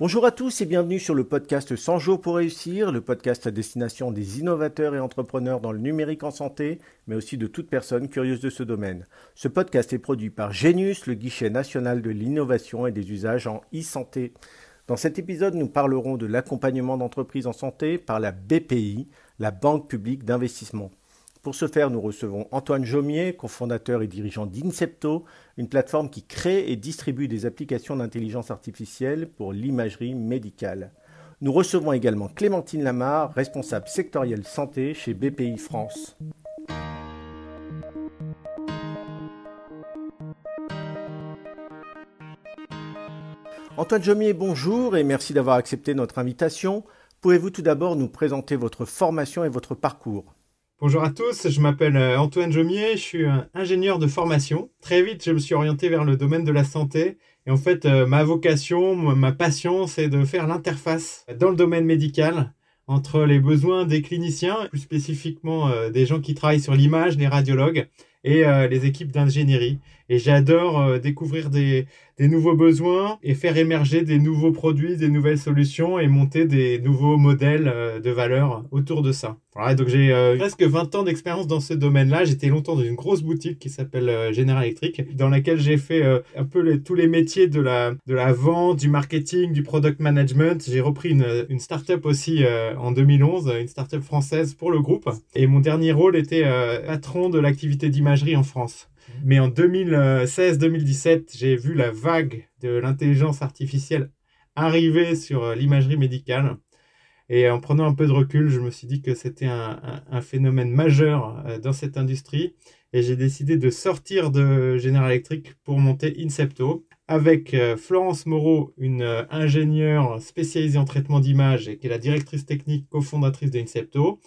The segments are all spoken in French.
Bonjour à tous et bienvenue sur le podcast 100 jours pour réussir, le podcast à destination des innovateurs et entrepreneurs dans le numérique en santé, mais aussi de toute personne curieuse de ce domaine. Ce podcast est produit par Genius, le guichet national de l'innovation et des usages en e-santé. Dans cet épisode, nous parlerons de l'accompagnement d'entreprises en santé par la BPI, la Banque publique d'investissement. Pour ce faire, nous recevons Antoine Jomier, cofondateur et dirigeant d'Incepto, une plateforme qui crée et distribue des applications d'intelligence artificielle pour l'imagerie médicale. Nous recevons également Clémentine Lamar, responsable sectorielle santé chez BPI France. Antoine Jomier, bonjour et merci d'avoir accepté notre invitation. Pouvez-vous tout d'abord nous présenter votre formation et votre parcours? Bonjour à tous, je m'appelle euh, Antoine Jomier, je suis ingénieur de formation. Très vite, je me suis orienté vers le domaine de la santé. Et en fait, euh, ma vocation, ma passion, c'est de faire l'interface dans le domaine médical entre les besoins des cliniciens, plus spécifiquement euh, des gens qui travaillent sur l'image, les radiologues, et les équipes d'ingénierie. Et j'adore découvrir des, nouveaux besoins et faire émerger des nouveaux produits, des nouvelles solutions et monter des nouveaux modèles euh, de valeur autour de ça. Voilà, donc j'ai euh, presque 20 ans d'expérience dans ce domaine-là. J'étais longtemps dans une grosse boutique qui s'appelle euh, General Electric, dans laquelle j'ai fait un peu tous les métiers de la, de la vente, du marketing, du product management. J'ai repris une, une start-up aussi en 2011, une start-up française pour le groupe. Et mon dernier rôle était patron de l'activité d'imagerie en France. Mais en 2016-2017, j'ai vu la vague de l'intelligence artificielle arriver sur euh, l'imagerie médicale. Et en prenant un peu de recul, je me suis dit que c'était un, phénomène majeur euh, dans cette industrie. Et j'ai décidé de sortir de General Electric pour monter Incepto avec euh, Florence Moreau, une ingénieure spécialisée en traitement d'image et qui est la directrice technique cofondatrice de Incepto,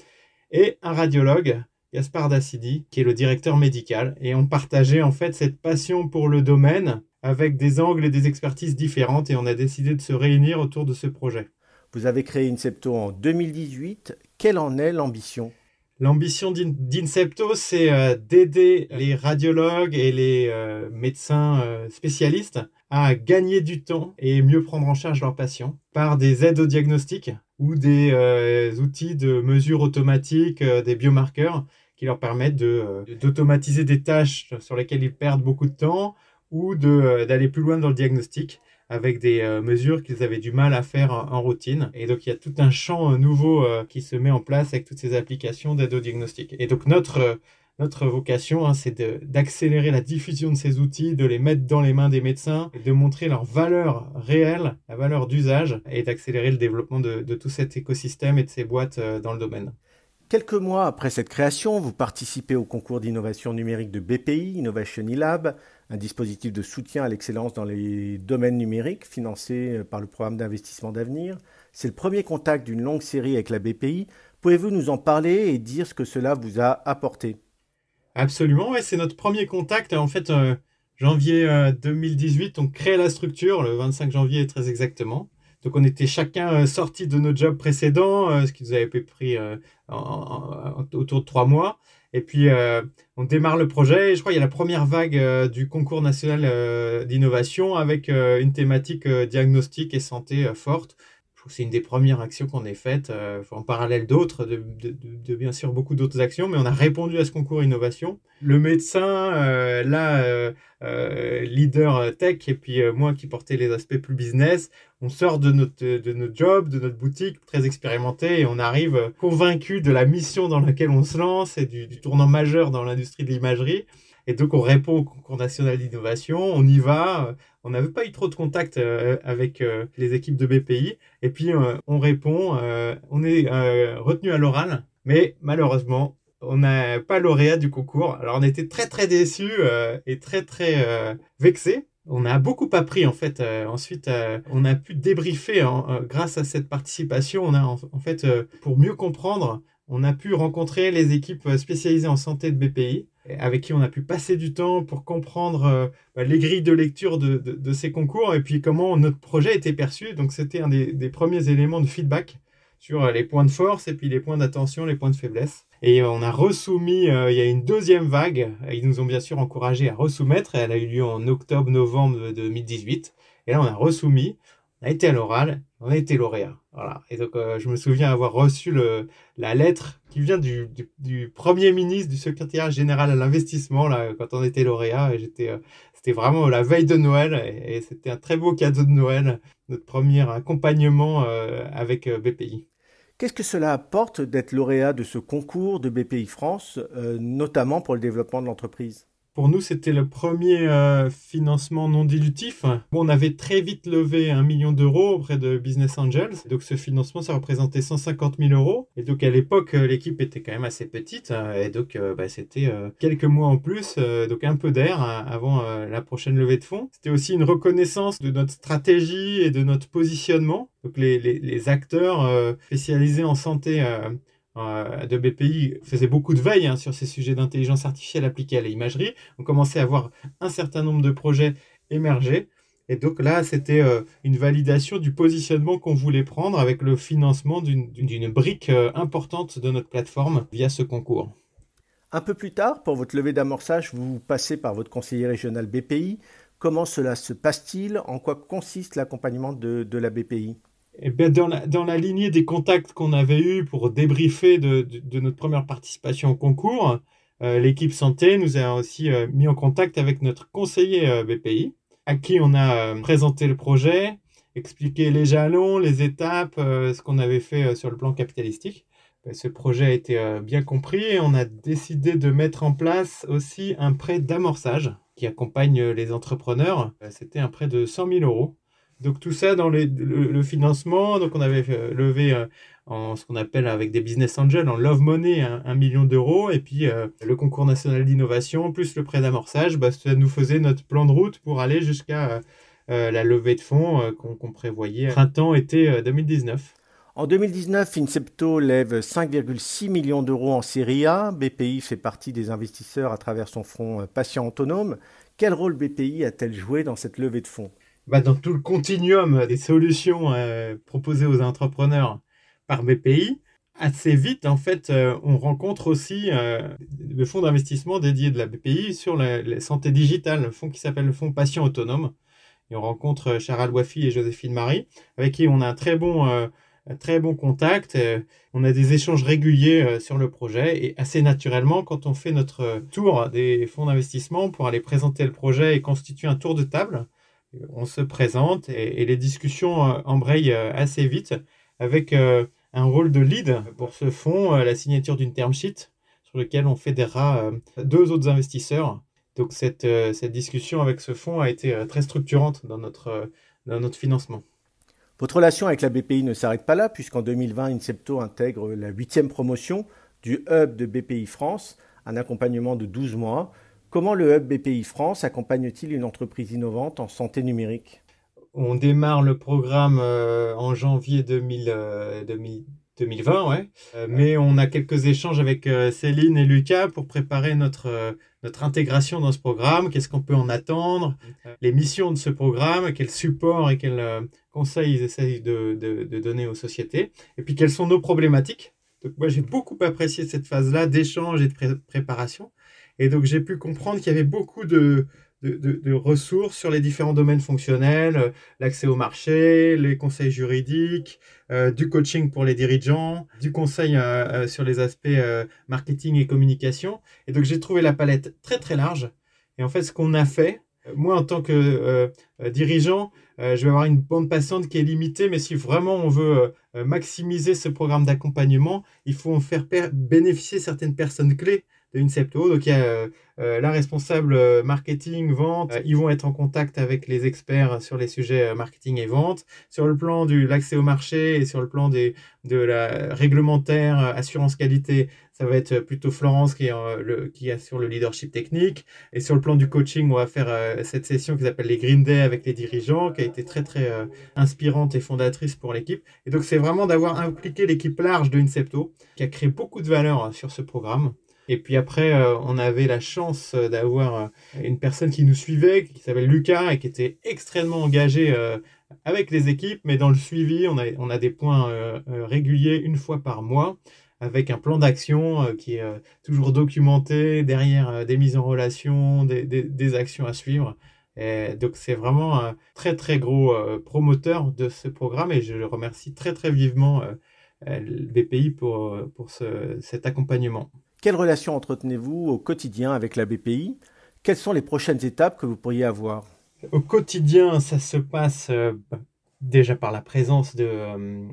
et un radiologue Gaspard Dassidi, qui est le directeur médical, et on partageait en fait cette passion pour le domaine avec des angles et des expertises différentes, et on a décidé de se réunir autour de ce projet. Vous avez créé Incepto en 2018. Quelle en est l'ambition? L'ambition d'Incepto, c'est euh, d'aider les radiologues et les euh, médecins euh, spécialistes à gagner du temps et mieux prendre en charge leurs patients par des aides au diagnostic ou des outils de mesure automatique, des biomarqueurs qui leur permettent d'automatiser des tâches sur lesquelles ils perdent beaucoup de temps ou d'aller plus loin dans le diagnostic avec des euh, mesures qu'ils avaient du mal à faire en, routine. Et donc, il y a tout un champ euh, nouveau euh, qui se met en place avec toutes ces applications d'aide au diagnostic. Et donc, notre, notre vocation, hein, c'est d'accélérer la diffusion de ces outils, de les mettre dans les mains des médecins, de montrer leur valeur réelle, la valeur d'usage, et d'accélérer le développement de, de, tout cet écosystème et de ces boîtes dans le domaine. Quelques mois après cette création, vous participez au concours d'innovation numérique de BPI, Innovation e-Lab, un dispositif de soutien à l'excellence dans les domaines numériques financé par le programme d'investissement d'avenir. C'est le premier contact d'une longue série avec la BPI. Pouvez-vous nous en parler et dire ce que cela vous a apporté? Absolument, c'est notre premier contact. En fait, euh, janvier 2018, euh, on crée la structure, le 25 janvier très exactement. Donc on était chacun euh, sorti de nos jobs précédents, ce qui nous avait pris autour de trois mois. Et puis, euh, on démarre le projet. je crois qu'il y a la première vague euh, du concours national euh, d'innovation avec une thématique diagnostic et santé forte c'est une des premières actions qu'on ait faites, euh, en parallèle d'autres, de, bien sûr beaucoup d'autres actions, mais on a répondu à ce concours innovation. Le médecin, euh, là, euh, leader tech, et puis moi qui portais les aspects plus business, on sort de notre, de notre job, de notre boutique, très expérimenté, et on arrive convaincu de la mission dans laquelle on se lance et du, du tournant majeur dans l'industrie de l'imagerie. Et donc, on répond au concours national d'innovation, on y va. On n'avait pas eu trop de contact euh, avec euh, les équipes de BPI. Et puis, euh, on répond, on est retenu à l'oral, mais malheureusement, on n'a pas lauréat du concours. Alors, on était très, très déçus et très, très vexés. On a beaucoup appris en fait. ensuite, on a pu débriefer grâce à cette participation. On a en fait, pour mieux comprendre, on a pu rencontrer les équipes spécialisées en santé de BPI avec qui on a pu passer du temps pour comprendre bah, les grilles de lecture de, ces concours et puis comment notre projet était perçu. Donc c'était un des, premiers éléments de feedback sur les points de force et puis les points d'attention, les points de faiblesse. Et on a resoumis, il y a une deuxième vague, ils nous ont bien sûr encouragé à resoumettre, elle a eu lieu en octobre-novembre 2018. Et là, on a resoumis, a été à l'oral, on a été lauréat. Voilà. Et donc, euh, je me souviens avoir reçu la lettre qui vient du, premier ministre, du secrétaire général à l'investissement, là, quand on était lauréat. J'étais, euh, c'était vraiment la veille de Noël et, c'était un très beau cadeau de Noël, notre premier accompagnement euh, avec BPI. Qu'est-ce que cela apporte d'être lauréat de ce concours de BPI France, notamment pour le développement de l'entreprise? Pour nous, c'était le premier euh, financement non dilutif. on avait très vite levé un million d'euros auprès de Business Angels. Donc, ce financement, ça représentait 150 000 euros. Et donc, à l'époque, euh, l'équipe était quand même assez petite. Hein. et donc, euh, bah, c'était quelques mois en plus, donc un peu d'air hein, avant la prochaine levée de fonds. C'était aussi une reconnaissance de notre stratégie et de notre positionnement. Donc, les, les acteurs spécialisés en santé euh, de BPI faisait beaucoup de veille hein, sur ces sujets d'intelligence artificielle appliquée à l'imagerie. On commençait à voir un certain nombre de projets émerger. Et donc là, c'était euh, une validation du positionnement qu'on voulait prendre avec le financement d'une brique euh, importante de notre plateforme via ce concours. Un peu plus tard, pour votre levée d'amorçage, vous passez par votre conseiller régional BPI. Comment cela se passe-t-il? En quoi consiste l'accompagnement de la BPI et bien dans, la, lignée des contacts qu'on avait eus pour débriefer de, de, notre première participation au concours, euh, l'équipe santé nous a aussi euh, mis en contact avec notre conseiller euh, BPI, à qui on a présenté le projet, expliqué les jalons, les étapes, ce qu'on avait fait sur le plan capitalistique. Ben, ce projet a été bien compris et on a décidé de mettre en place aussi un prêt d'amorçage qui accompagne les entrepreneurs. C'était un prêt de 100 000 euros donc tout ça dans le, financement, donc on avait euh, levé euh, en ce qu'on appelle avec des business angels en love money un, million d'euros et puis euh, le concours national d'innovation plus le prêt d'amorçage, bah, ça nous faisait notre plan de route pour aller jusqu'à la levée de fonds qu'on prévoyait printemps-été 2019. En 2019, Incepto lève 5,6 millions d'euros en série A. BPI fait partie des investisseurs à travers son fonds Patient Autonome. Quel rôle BPI a-t-elle joué dans cette levée de fonds? Bah, dans tout le continuum des solutions euh, proposées aux entrepreneurs par BPI, assez vite, en fait, euh, on rencontre aussi euh, le fonds d'investissement dédié de la BPI sur la, santé digitale, le fonds qui s'appelle le fonds Patient Autonome. On rencontre Charal Wafi et Joséphine Marie, avec qui on a un très bon, un très bon contact. on a des échanges réguliers sur le projet et assez naturellement, quand on fait notre tour des fonds d'investissement pour aller présenter le projet et constituer un tour de table, on se présente et, les discussions euh, embrayent euh, assez vite avec euh, un rôle de lead pour ce fonds, la signature d'une term sheet sur lequel on fédérera deux autres investisseurs. Donc cette, cette discussion avec ce fonds a été très structurante dans notre, dans notre financement. Votre relation avec la BPI ne s'arrête pas là, puisqu'en 2020, Incepto intègre la huitième promotion du hub de BPI France, un accompagnement de 12 mois. Comment le Hub BPI France accompagne-t-il une entreprise innovante en santé numérique? On démarre le programme euh, en janvier 2020, 2020 ouais. Euh, mais on a quelques échanges avec euh, Céline et Lucas pour préparer notre, notre intégration dans ce programme. Qu'est-ce qu'on peut en attendre? Les missions de ce programme, quel support et quels conseils ils essayent de, de, donner aux sociétés? Et puis, quelles sont nos problématiques? Donc, moi, j'ai beaucoup apprécié cette phase-là d'échange et de préparation. Et donc, j'ai pu comprendre qu'il y avait beaucoup de, ressources sur les différents domaines fonctionnels, euh, l'accès au marché, les conseils juridiques, euh, du coaching pour les dirigeants, du conseil euh, sur les aspects marketing et communication. Et donc, j'ai trouvé la palette très, très large. Et en fait, ce qu'on a fait, moi, en tant que dirigeant, je vais avoir une bande passante qui est limitée, mais si vraiment on veut maximiser ce programme d'accompagnement, il faut en faire bénéficier certaines personnes clés de Incepto. Donc il y a euh, euh, la responsable euh, marketing, vente. ils vont être en contact avec les experts sur les sujets marketing et vente. Sur le plan de l'accès au marché et sur le plan de la réglementaire assurance qualité, ça va être plutôt Florence qui, est, le, qui assure le leadership technique. Et sur le plan du coaching, on va faire cette session qui s'appelle les Green Day avec les dirigeants, qui a été très très inspirante et fondatrice pour l'équipe. Et donc c'est vraiment d'avoir impliqué l'équipe large de Incepto, qui a créé beaucoup de valeur sur ce programme. Et puis après, on avait la chance d'avoir une personne qui nous suivait, qui s'appelle Lucas, et qui était extrêmement engagé avec les équipes, mais dans le suivi, on a, on a des points réguliers une fois par mois avec un plan d'action qui est toujours documenté, derrière des mises en relation, des, des actions à suivre. Donc c'est vraiment un très très gros euh, promoteur de ce programme et je le remercie très très vivement euh, euh, BPI pour, pour cet accompagnement. Quelle relation entretenez-vous au quotidien avec la BPI Quelles sont les prochaines étapes que vous pourriez avoir? Au quotidien, ça se passe déjà par la présence de,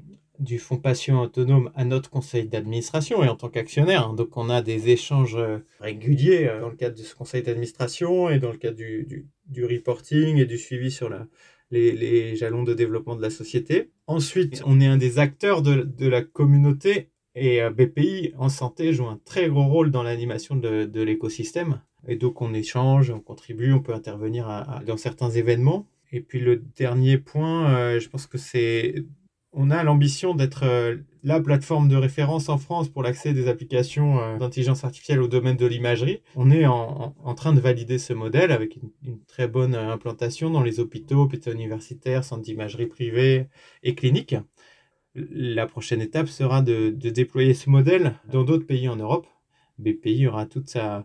du Fonds Patient Autonome à notre conseil d'administration et en tant qu'actionnaire. Hein. Donc on a des échanges euh, réguliers euh, dans le cadre de ce conseil d'administration et dans le cadre du, du, reporting et du suivi sur la, les, les, jalons de développement de la société. Ensuite, on est un des acteurs de, de la communauté et euh, BPI en santé joue un très gros rôle dans l'animation de, de l'écosystème. Et donc on échange, on contribue, on peut intervenir dans certains événements. Et puis le dernier point, je pense que c'est on a l'ambition d'être euh, la plateforme de référence en France pour l'accès des applications euh, d'intelligence artificielle au domaine de l'imagerie. On est en, train de valider ce modèle avec une, très bonne euh, implantation dans les hôpitaux, hôpitaux universitaires, centres d'imagerie privés et cliniques. La prochaine étape sera de, déployer ce modèle dans d'autres pays en Europe. BPI aura toute sa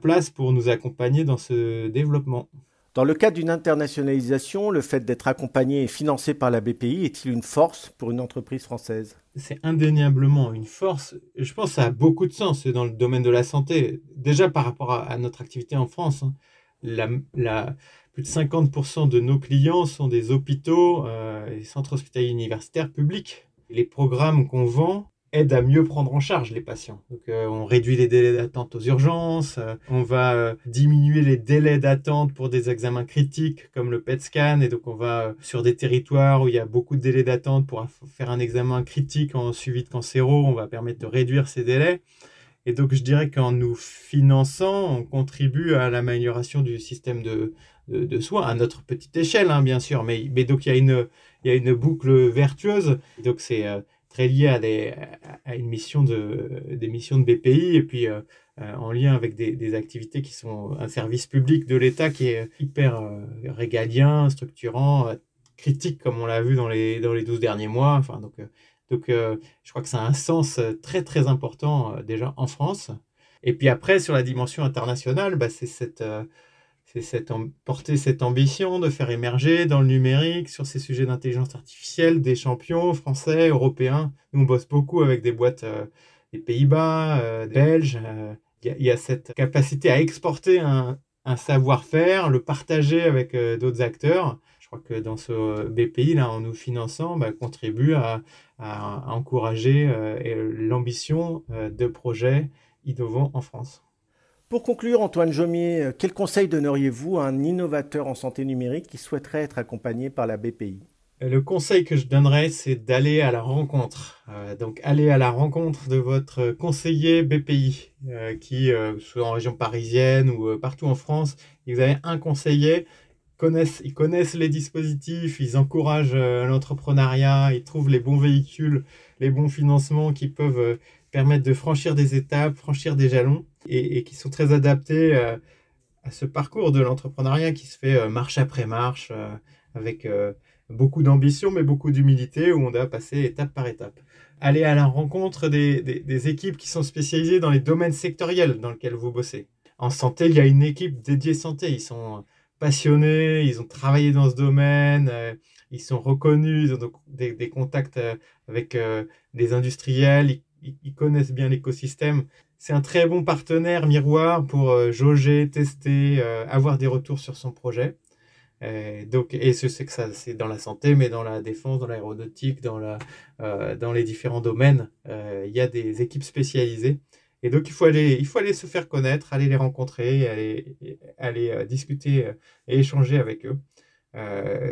place pour nous accompagner dans ce développement. Dans le cadre d'une internationalisation, le fait d'être accompagné et financé par la BPI est-il une force pour une entreprise française? C'est indéniablement une force. Je pense que ça a beaucoup de sens dans le domaine de la santé. Déjà par rapport à, notre activité en France, hein. plus de 50% de nos clients sont des hôpitaux euh, et centres hospitaliers universitaires publics. Les programmes qu'on vend aide à mieux prendre en charge les patients. Donc, euh, on réduit les délais d'attente aux urgences, euh, on va euh, diminuer les délais d'attente pour des examens critiques comme le PET scan, et donc on va sur des territoires où il y a beaucoup de délais d'attente pour faire un examen critique en suivi de cancéro, on va permettre de réduire ces délais. Et donc, je dirais qu'en nous finançant, on contribue à l'amélioration du système de, de, soins, à notre petite échelle, hein, bien sûr. Mais, mais donc, il y, a une, il y a une boucle vertueuse. Donc, c'est très lié à, des, à une mission de, des missions de BPI et puis euh, euh, en lien avec des, activités qui sont un service public de l'État qui est hyper euh, régalien, structurant, critique comme on l'a vu dans les, dans les 12 derniers mois. Enfin, donc, donc je crois que ça a un sens très très important déjà en France. Et puis après, sur la dimension internationale, bah, c'est cette c'est cette, porter cette ambition de faire émerger dans le numérique, sur ces sujets d'intelligence artificielle, des champions français, européens. Nous, on bosse beaucoup avec des boîtes euh, des Pays-Bas, euh, belges. Euh, il y, a cette capacité à exporter un, savoir-faire, le partager avec d'autres acteurs. Je crois que dans ce BPI, là, en nous finançant, bah, contribue à encourager l'ambition de projets innovants en France. Pour conclure, Antoine Jomier, euh, quel conseil donneriez-vous à un innovateur en santé numérique qui souhaiterait être accompagné par la BPI euh, le conseil que je donnerais, c'est d'aller à la rencontre. Euh, donc, aller à la rencontre de votre conseiller BPI, qui, soit en région parisienne ou partout en France, vous avez un conseiller, ils connaissent les dispositifs, ils encouragent l'entrepreneuriat, ils trouvent les bons véhicules, les bons financements qui peuvent permettre de franchir des étapes, franchir des jalons et, qui sont très adaptés euh, à ce parcours de l'entrepreneuriat qui se fait euh, marche après marche, euh, avec beaucoup d'ambition mais beaucoup d'humilité, où on doit passer étape par étape. Aller à la rencontre des, équipes qui sont spécialisées dans les domaines sectoriels dans lesquels vous bossez. En santé, il y a une équipe dédiée santé. Ils sont passionnés, ils ont travaillé dans ce domaine, ils sont reconnus, ils ont des, contacts avec des industriels, ils connaissent bien l'écosystème c'est un très bon partenaire miroir pour euh, jauger, tester, euh, avoir des retours sur son projet. Et donc, et je sais que ça, c'est dans la santé, mais dans la défense, dans l'aéronautique, dans, euh, les différents domaines, il y a des équipes spécialisées. Et donc, il faut aller, il faut aller se faire connaître, aller les rencontrer, aller, aller discuter et échanger avec eux.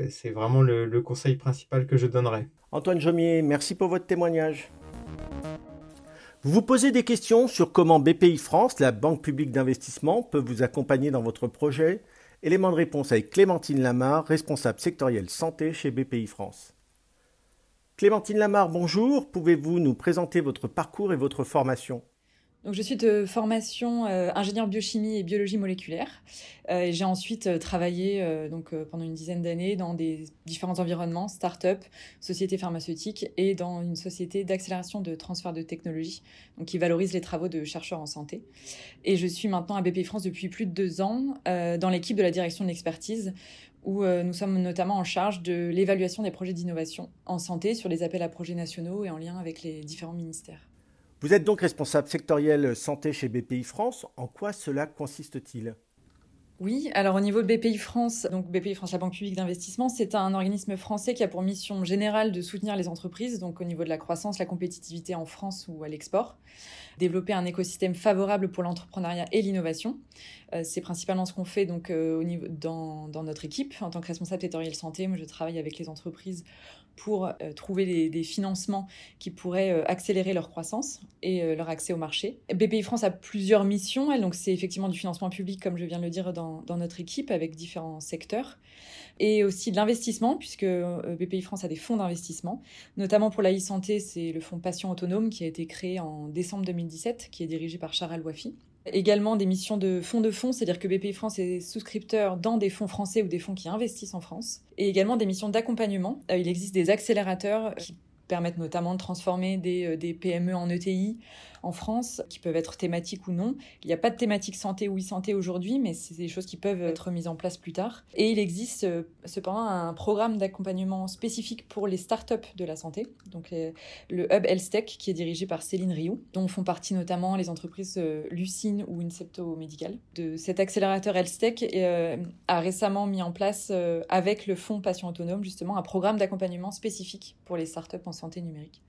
c'est vraiment le, le conseil principal que je donnerais. Antoine Jomier, merci pour votre témoignage. Vous vous posez des questions sur comment BPI France, la banque publique d'investissement, peut vous accompagner dans votre projet Élément de réponse avec Clémentine Lamar, responsable sectorielle santé chez BPI France. Clémentine Lamar, bonjour. Pouvez-vous nous présenter votre parcours et votre formation? Donc, je suis de formation euh, ingénieur biochimie et biologie moléculaire. Euh, j'ai ensuite euh, travaillé euh, donc, pendant une dizaine d'années dans des différents environnements, start-up, sociétés pharmaceutiques et dans une société d'accélération de transfert de technologie, donc qui valorise les travaux de chercheurs en santé. Et je suis maintenant à BPI France depuis plus de deux ans dans l'équipe de la direction de l'expertise où nous sommes notamment en charge de l'évaluation des projets d'innovation en santé sur les appels à projets nationaux et en lien avec les différents ministères. Vous êtes donc responsable sectoriel santé chez BPI France. En quoi cela consiste-t-il? Oui, alors au niveau de BPI France, donc BPI France, la Banque publique d'investissement, c'est un organisme français qui a pour mission générale de soutenir les entreprises, donc au niveau de la croissance, la compétitivité en France ou à l'export, développer un écosystème favorable pour l'entrepreneuriat et l'innovation. Euh, c'est principalement ce qu'on fait donc euh, dans, notre équipe en tant que responsable sectoriel santé. Moi, je travaille avec les entreprises pour euh, trouver des, financements qui pourraient euh, accélérer leur croissance et euh, leur accès au marché. BPI France a plusieurs missions, elle, donc c'est effectivement du financement public, comme je viens de le dire, dans, notre équipe, avec différents secteurs, et aussi de l'investissement, puisque BPI France a des fonds d'investissement, notamment pour la e-santé, c'est le fonds Passion Autonome qui a été créé en décembre 2017, qui est dirigé par Charal Wafi. Également des missions de fonds de fonds, c'est-à-dire que BPI France est souscripteur dans des fonds français ou des fonds qui investissent en France. Et également des missions d'accompagnement. Il existe des accélérateurs qui permettent notamment de transformer des, des PME en ETI, en France, qui peuvent être thématiques ou non. Il n'y a pas de thématique santé ou e-santé aujourd'hui, mais c'est des choses qui peuvent être mises en place plus tard. Et il existe euh, cependant un programme d'accompagnement spécifique pour les startups de la santé, donc le Hub HealthTech, qui est dirigé par Céline Rioux, dont font partie notamment les entreprises euh, Lucine ou Incepto Medical. De cet accélérateur HealthTech euh, a récemment mis en place, avec le fonds Patient Autonome, justement, un programme d'accompagnement spécifique pour les startups en santé numérique.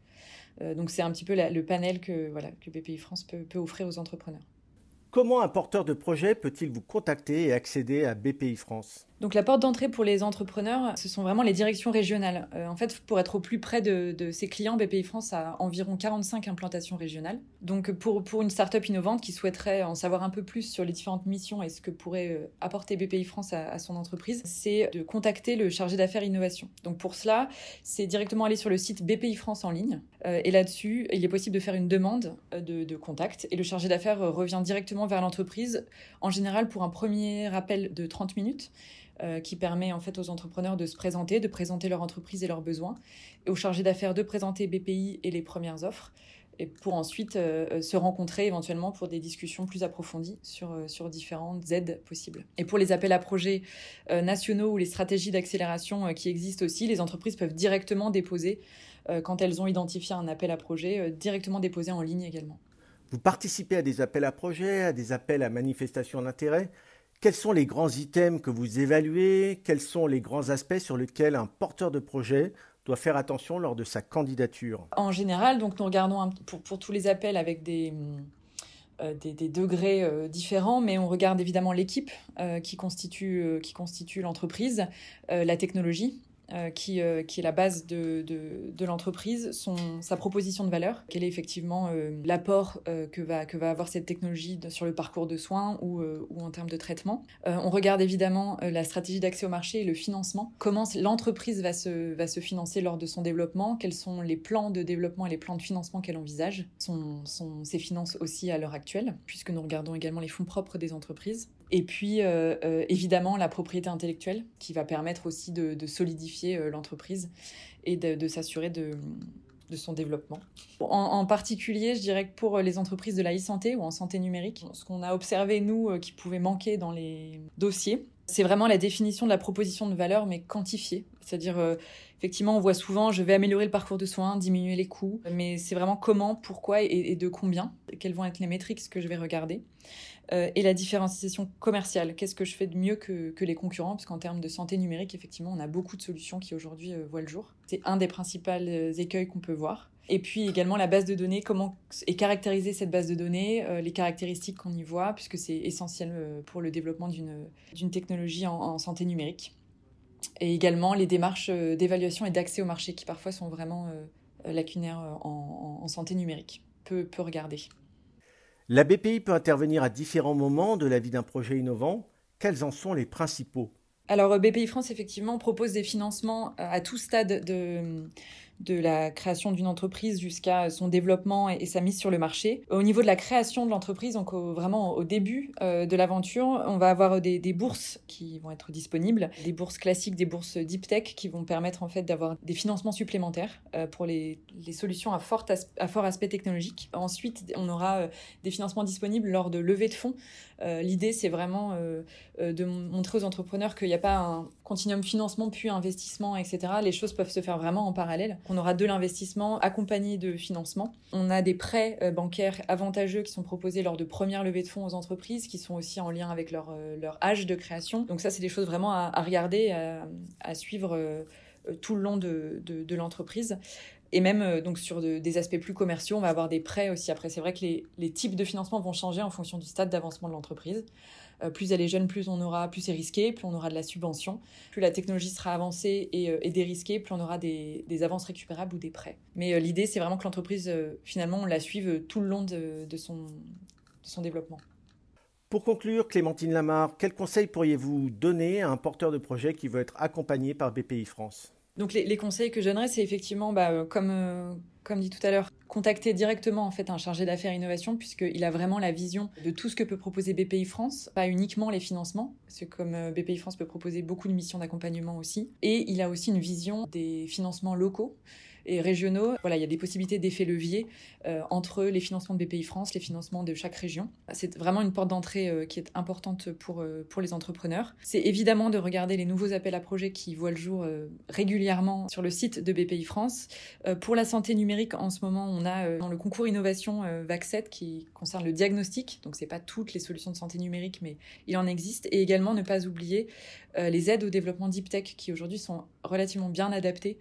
Euh, donc c'est un petit peu le panel que, voilà, que BPI France peut offrir aux entrepreneurs. Comment un porteur de projet peut-il vous contacter et accéder à BPI France? Donc la porte d'entrée pour les entrepreneurs, ce sont vraiment les directions régionales. Euh, en fait, pour être au plus près de, ses clients, BPI France a environ 45 implantations régionales. Donc pour, une start-up innovante qui souhaiterait en savoir un peu plus sur les différentes missions et ce que pourrait euh, apporter BPI France à, à son entreprise, c'est de contacter le chargé d'affaires innovation. Donc pour cela, c'est directement aller sur le site BPI France en ligne. Euh, et là-dessus, il est possible de faire une demande de, de contact et le chargé d'affaires revient directement vers l'entreprise, en général pour un premier appel de 30 minutes. Euh, qui permet en fait aux entrepreneurs de se présenter, de présenter leur entreprise et leurs besoins, et aux chargés d'affaires de présenter BPI et les premières offres, et pour ensuite euh, se rencontrer éventuellement pour des discussions plus approfondies sur, euh, sur différentes aides possibles. Et pour les appels à projets nationaux ou les stratégies d'accélération qui existent aussi, les entreprises peuvent directement déposer, quand elles ont identifié un appel à projet, directement déposer en ligne également. Vous participez à des appels à projets, à des appels à manifestation d'intérêt? Quels sont les grands items que vous évaluez? Quels sont les grands aspects sur lesquels un porteur de projet doit faire attention lors de sa candidature? En général, donc nous regardons pour, tous les appels avec des, euh, des, degrés euh, différents, mais on regarde évidemment l'équipe euh, qui constitue, qui constitue l'entreprise, la technologie, euh, qui, euh, qui est la base de, de, l'entreprise, sa proposition de valeur, quel est effectivement euh, l'apport que, va, que va avoir cette technologie sur le parcours de soins ou, ou en termes de traitement. on regarde évidemment la stratégie d'accès au marché et le financement, comment l'entreprise va se, va se financer lors de son développement, quels sont les plans de développement et les plans de financement qu'elle envisage, son, ses finances aussi à l'heure actuelle, puisque nous regardons également les fonds propres des entreprises. Et puis, euh, euh, évidemment, la propriété intellectuelle, qui va permettre aussi de, solidifier euh, l'entreprise et de, s'assurer de, son développement. En, particulier, je dirais que pour les entreprises de la e-santé ou en santé numérique, ce qu'on a observé, nous, qui pouvait manquer dans les dossiers, c'est vraiment la définition de la proposition de valeur, mais quantifiée. C'est-à-dire, effectivement, on voit souvent, je vais améliorer le parcours de soins, diminuer les coûts, mais c'est vraiment comment, pourquoi et, de combien, quelles vont être les métriques que je vais regarder. Euh, et la différenciation commerciale, qu'est-ce que je fais de mieux que, les concurrents, parce qu'en termes de santé numérique, effectivement, on a beaucoup de solutions qui aujourd'hui euh, voient le jour. C'est un des principaux écueils qu'on peut voir. Et puis également la base de données, comment est caractériser cette base de données, euh, les caractéristiques qu'on y voit, puisque c'est essentiel euh, pour le développement d'une technologie en, santé numérique. Et également les démarches euh, d'évaluation et d'accès au marché, qui parfois sont vraiment euh, lacunaires en, en, santé numérique. Peu, peu regarder. La BPI peut intervenir à différents moments de la vie d'un projet innovant. Quels en sont les principaux? Alors BPI France effectivement propose des financements à tout stade de, de la création d'une entreprise jusqu'à son développement et, sa mise sur le marché. Au niveau de la création de l'entreprise, donc vraiment au début euh, de l'aventure, on va avoir des, bourses qui vont être disponibles, des bourses classiques, des bourses deep tech qui vont permettre en fait d'avoir des financements supplémentaires euh, pour les, solutions à fort, aspect technologique. Ensuite, on aura euh, des financements disponibles lors de levées de fonds. L'idée, c'est vraiment de montrer aux entrepreneurs qu'il n'y a pas un continuum financement puis investissement, etc. Les choses peuvent se faire vraiment en parallèle. On aura de l'investissement accompagné de financement. On a des prêts bancaires avantageux qui sont proposés lors de premières levées de fonds aux entreprises qui sont aussi en lien avec leur, leur âge de création. Donc ça, c'est des choses vraiment à, regarder, à, suivre tout le long de, l'entreprise. Et même euh, donc sur des aspects plus commerciaux, on va avoir des prêts aussi. Après, c'est vrai que les, les, types de financement vont changer en fonction du stade d'avancement de l'entreprise. Euh, plus elle est jeune, plus on aura, plus c'est risqué, plus on aura de la subvention. Plus la technologie sera avancée et, euh, et dérisquée, plus on aura des, des, avances récupérables ou des prêts. Mais l'idée, c'est vraiment que l'entreprise, finalement, on la suive tout le long de, de, son, de son développement. Pour conclure, Clémentine Lamar, quels conseils pourriez-vous donner à un porteur de projet qui veut être accompagné par BPI France? Donc les, conseils que je donnerais, c'est effectivement, bah, euh, comme, euh, comme dit tout à l'heure, contacter directement en fait un chargé d'affaires innovation puisqu'il a vraiment la vision de tout ce que peut proposer BPI France, pas uniquement les financements, parce que comme euh, BPI France peut proposer beaucoup de missions d'accompagnement aussi, et il a aussi une vision des financements locaux et régionaux. Voilà, il y a des possibilités d'effet levier euh, entre les financements de BPI France, les financements de chaque région. C'est vraiment une porte d'entrée euh, qui est importante pour, euh, pour les entrepreneurs. C'est évidemment de regarder les nouveaux appels à projets qui voient le jour régulièrement sur le site de BPI France. pour la santé numérique, en ce moment, on a dans le concours innovation VAC7 qui concerne le diagnostic. Donc, c'est pas toutes les solutions de santé numérique, mais il en existe. Et également, ne pas oublier les aides au développement deep tech qui aujourd'hui sont relativement bien adaptées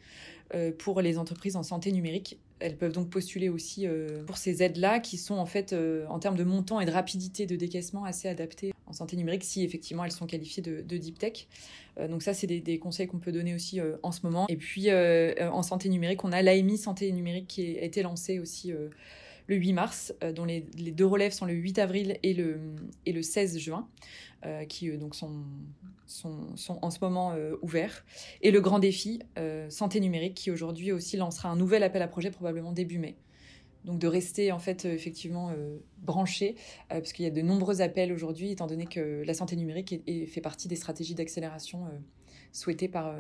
pour les entreprises en santé numérique. Elles peuvent donc postuler aussi euh, pour ces aides-là qui sont en fait euh, en termes de montant et de rapidité de décaissement assez adaptées en santé numérique si effectivement elles sont qualifiées de, deep tech. donc ça c'est des, conseils qu'on peut donner aussi en ce moment. Et puis en santé numérique on a l'AMI santé numérique qui a été lancée aussi le 8 mars, dont les, deux relèves sont le 8 avril et le, et le 16 juin, qui donc sont en ce moment euh, ouverts. Et le grand défi, euh, santé numérique, qui aujourd'hui aussi lancera un nouvel appel à projet probablement début mai. Donc de rester en fait euh, effectivement branché, parce qu'il y a de nombreux appels aujourd'hui, étant donné que la santé numérique fait partie des stratégies d'accélération souhaitées par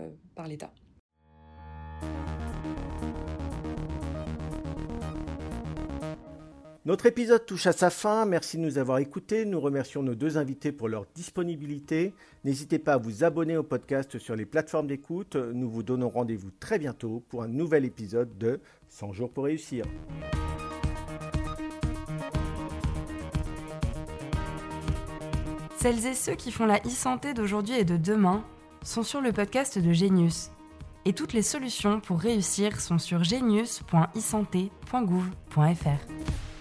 l'État. Notre épisode touche à sa fin. Merci de nous avoir écoutés. Nous remercions nos deux invités pour leur disponibilité. N'hésitez pas à vous abonner au podcast sur les plateformes d'écoute. Nous vous donnons rendez-vous très bientôt pour un nouvel épisode de 100 jours pour réussir. Celles et ceux qui font la e-santé d'aujourd'hui et de demain sont sur le podcast de Genius. Et toutes les solutions pour réussir sont sur genius.isanté.gouv.fr.